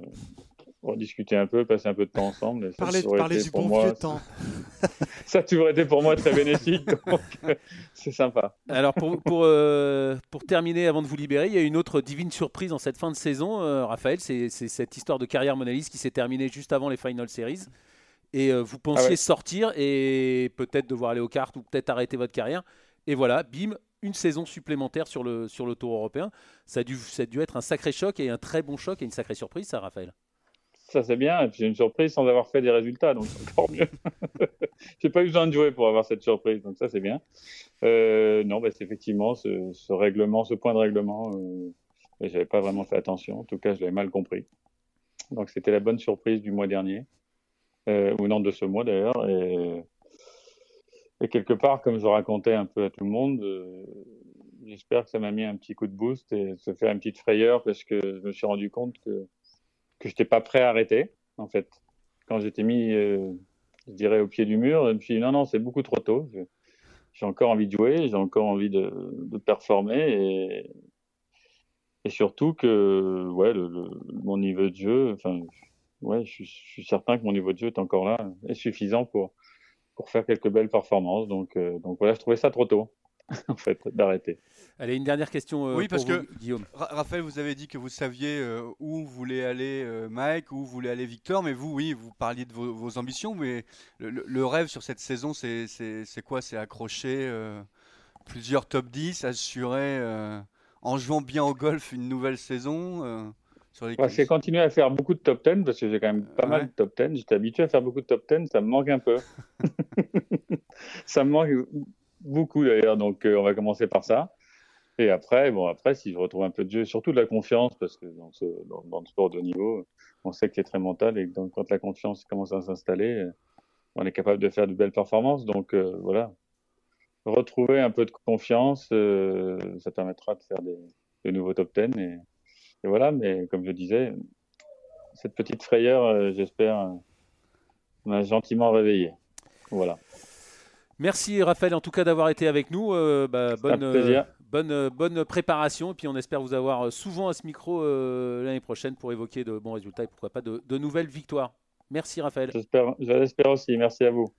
discuter un peu, passer un peu de temps ensemble. Parler, parler du bon vieux temps. [laughs] ça a toujours été pour moi très bénéfique, [laughs] c'est sympa. Alors pour, pour, euh, pour, terminer, avant de vous libérer, il y a une autre divine surprise en cette fin de saison, euh, Raphaël, c'est cette histoire de carrière monaliste qui s'est terminée juste avant les Final Series. Et euh, vous pensiez ah sortir et peut-être devoir aller aux cartes ou peut-être arrêter votre carrière. Et voilà, bim, une saison supplémentaire sur le, sur le Tour européen. Ça a, dû, ça a dû être un sacré choc et un très bon choc et une sacrée surprise, ça, Raphaël ça c'est bien. Et puis j'ai une surprise sans avoir fait des résultats, donc c'est encore mieux. [laughs] j'ai pas eu besoin de jouer pour avoir cette surprise, donc ça c'est bien. Euh, non, bah, c'est effectivement ce, règlement, ce point de règlement. Euh, j'avais pas vraiment fait attention. En tout cas, je l'avais mal compris. Donc c'était la bonne surprise du mois dernier, euh, ou non de ce mois d'ailleurs. Et, quelque part, comme je racontais un peu à tout le monde, euh, j'espère que ça m'a mis un petit coup de boost et se fait une petite frayeur parce que je me suis rendu compte que que j'étais pas prêt à arrêter, en fait. Quand j'étais mis, euh, je dirais, au pied du mur, je me suis dit non, non, c'est beaucoup trop tôt. J'ai encore envie de jouer, j'ai encore envie de, de performer et, et, surtout que, ouais, le, mon niveau de jeu, enfin, ouais, je, suis certain que mon niveau de jeu est encore là, est suffisant pour, pour faire quelques belles performances. Donc, donc voilà, je trouvais ça trop tôt. [laughs] en fait, d'arrêter. Allez, une dernière question oui, parce que, Guillaume. Raphaël, vous avez dit que vous saviez où voulait aller Mike, où voulait aller Victor, mais vous, oui, vous parliez de vos, ambitions, mais le, rêve sur cette saison, c'est quoi? C'est accrocher plusieurs top 10, assurer en jouant bien au golf une nouvelle saison euh, C'est continuer à faire beaucoup de top 10 parce que j'ai quand même pas mal de top 10. J'étais habitué à faire beaucoup de top 10, ça me manque un peu. [laughs] ça me manque beaucoup d'ailleurs, donc euh, on va commencer par ça. Et après, bon, après, si je retrouve un peu de jeu, surtout de la confiance, parce que dans, ce, dans, le sport de niveau, on sait que c'est très mental et que quand la confiance commence à s'installer, on est capable de faire de belles performances. Donc euh, voilà, retrouver un peu de confiance, euh, ça permettra de faire des, nouveaux top 10. Et, voilà, mais comme je disais, cette petite frayeur, euh, j'espère, m'a gentiment réveillé. Voilà. Merci Raphaël en tout cas d'avoir été avec nous. Euh, bah, bonne, bonne, bonne préparation et puis on espère vous avoir souvent à ce micro l'année prochaine pour évoquer de bons résultats et pourquoi pas de, de nouvelles victoires. Merci Raphaël. J'espère aussi. Merci à vous.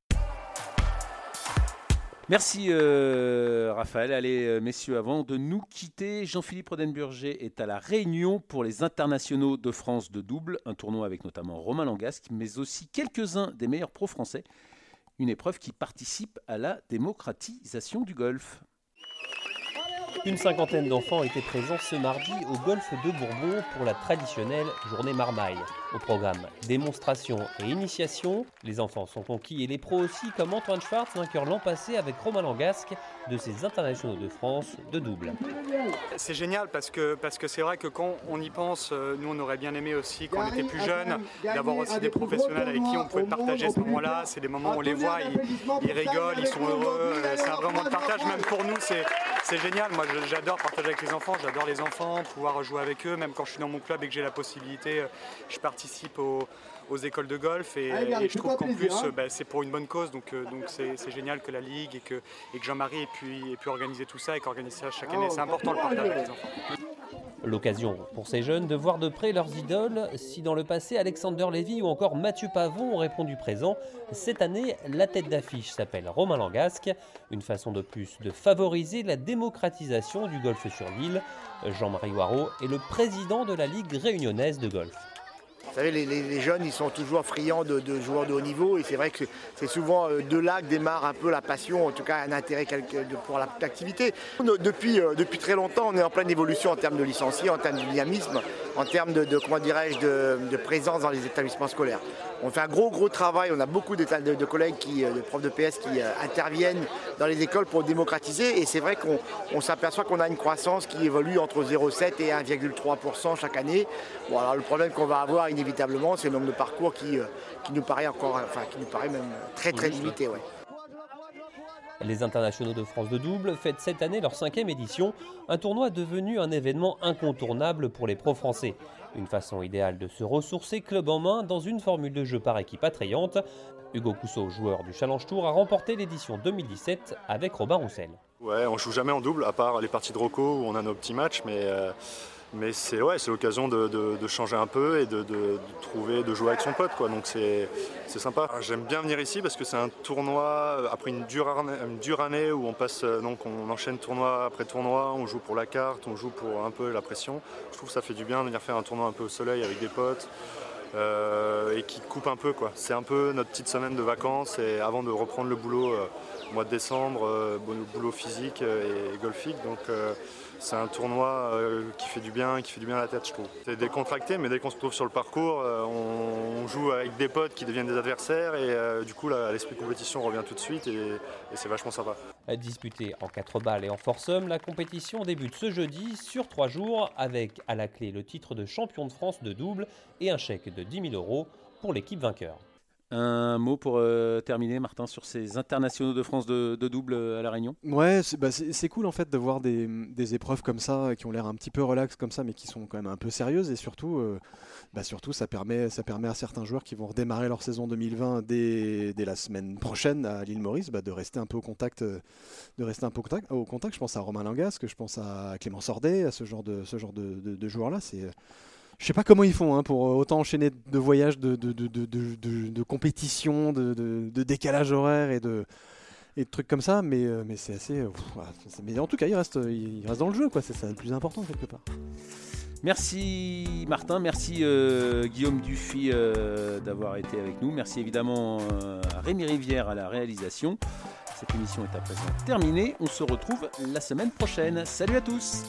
Merci euh, Raphaël. Allez euh, messieurs, avant de nous quitter, Jean-Philippe Rodenburger est à la Réunion pour les internationaux de France de double, un tournoi avec notamment Romain Langasque, mais aussi quelques-uns des meilleurs pros français. Une épreuve qui participe à la démocratisation du golf. Une cinquantaine d'enfants étaient présents ce mardi au golfe de Bourbon pour la traditionnelle journée marmaille. Au programme démonstration et initiation, les enfants sont conquis et les pros aussi, comme Antoine Schwartz, vainqueur l'an passé avec Romain Langasque de ses internationaux de France de double. C'est génial parce que parce que c'est vrai que quand on y pense, euh, nous on aurait bien aimé aussi quand on était plus jeune d'avoir aussi des professionnels avec qui on pouvait partager ce moment-là. C'est des moments où on les voit, ils, rigolent, ils sont heureux. C'est un vrai moment de partage, même pour nous, c'est génial. Moi j'adore partager avec les enfants, j'adore les enfants, pouvoir jouer avec eux, même quand je suis dans mon club et que j'ai la possibilité, euh, je participe aux, écoles de golf et, je trouve qu'en plus bah, c'est pour une bonne cause donc euh, donc c'est génial que la ligue et que, et que Jean-Marie ait pu, ait pu organiser tout ça et qu'organise ça chaque année. C'est important le partage avec les enfants. L'occasion pour ces jeunes de voir de près leurs idoles. Si dans le passé Alexander Lévy ou encore Mathieu Pavon ont répondu présent, cette année la tête d'affiche s'appelle Romain Langasque. Une façon de plus de favoriser la démocratisation du golf sur l'île. Jean-Marie Waro est le président de la Ligue réunionnaise de golf. Vous savez, les, jeunes, ils sont toujours friands de, joueurs de haut niveau et c'est vrai que c'est souvent euh, de là que démarre un peu la passion, en tout cas un intérêt pour l'activité. Depuis, euh, depuis très longtemps, on est en pleine évolution en termes de licenciés, en termes de dynamisme, en termes de, comment dirais-je, de, présence dans les établissements scolaires. On fait un gros gros travail, on a beaucoup de, de collègues, qui, euh, de profs de PS qui interviennent dans les écoles pour démocratiser et c'est vrai qu'on s'aperçoit qu'on a une croissance qui évolue entre 0,7 et 1,3% chaque année. Bon, alors le problème qu'on va avoir inévitablement, c'est le nombre de parcours qui, euh, qui nous paraît encore, enfin qui nous paraît même très très limité. Ouais. Les internationaux de France de double fêtent cette année leur cinquième édition, un tournoi devenu un événement incontournable pour les pros français. Une façon idéale de se ressourcer club en main dans une formule de jeu par équipe attrayante. Hugo Cousseau, joueur du Challenge Tour, a remporté l'édition 2017 avec Robin Roussel. Ouais, on joue jamais en double, à part les parties de Rocco où on a nos petits matchs, mais euh, mais c'est ouais, l'occasion de, changer un peu et de, trouver, de jouer avec son pote quoi. Donc c'est sympa. J'aime bien venir ici parce que c'est un tournoi euh, après une dure, année, une dure année où on passe euh, donc on enchaîne tournoi après tournoi, on joue pour la carte, on joue pour un peu la pression. Je trouve que ça fait du bien de venir faire un tournoi un peu au soleil avec des potes. Euh, et qui coupe un peu quoi. C'est un peu notre petite semaine de vacances et avant de reprendre le boulot mois de décembre, boulot physique et golfique. Donc c'est un tournoi euh, qui fait du bien, qui fait du bien à la tête, je trouve. C'est décontracté, mais dès qu'on se trouve sur le parcours, euh, on, joue avec des potes qui deviennent des adversaires et euh, du coup, l'esprit compétition revient tout de suite et, c'est vachement sympa. Disputée en 4 balles et en foursome, la compétition débute ce jeudi sur 3 jours avec à la clé le titre de champion de France de double et un chèque de 10 000 euros pour l'équipe vainqueur. Un mot pour euh, terminer, Martin, sur ces internationaux de France de, double euh, à La Réunion? Ouais, bah, c'est cool en fait de voir des, épreuves comme ça, qui ont l'air un petit peu relax comme ça, mais qui sont quand même un peu sérieuses. Et surtout, euh, bah, surtout ça, permet, ça permet à certains joueurs qui vont redémarrer leur saison 2020 dès, la semaine prochaine à l'île Maurice bah, de rester un peu au contact. de rester un peu au contact, Je pense à Romain Langasque, je pense à Clément Sordet, à ce genre de, de joueurs-là. C'est Je sais pas comment ils font hein, pour autant enchaîner de voyages, de, de, de, décalage horaire et de, trucs comme ça, mais, euh, c'est assez. euh, c'est- mais en tout cas, il reste, il reste dans le jeu, quoi. C'est ça le plus important quelque part. Merci Martin, merci euh, Guillaume Dufy euh, d'avoir été avec nous. Merci évidemment euh, à Rémi Rivière à la réalisation. Cette émission est à présent terminée. On se retrouve la semaine prochaine. Salut à tous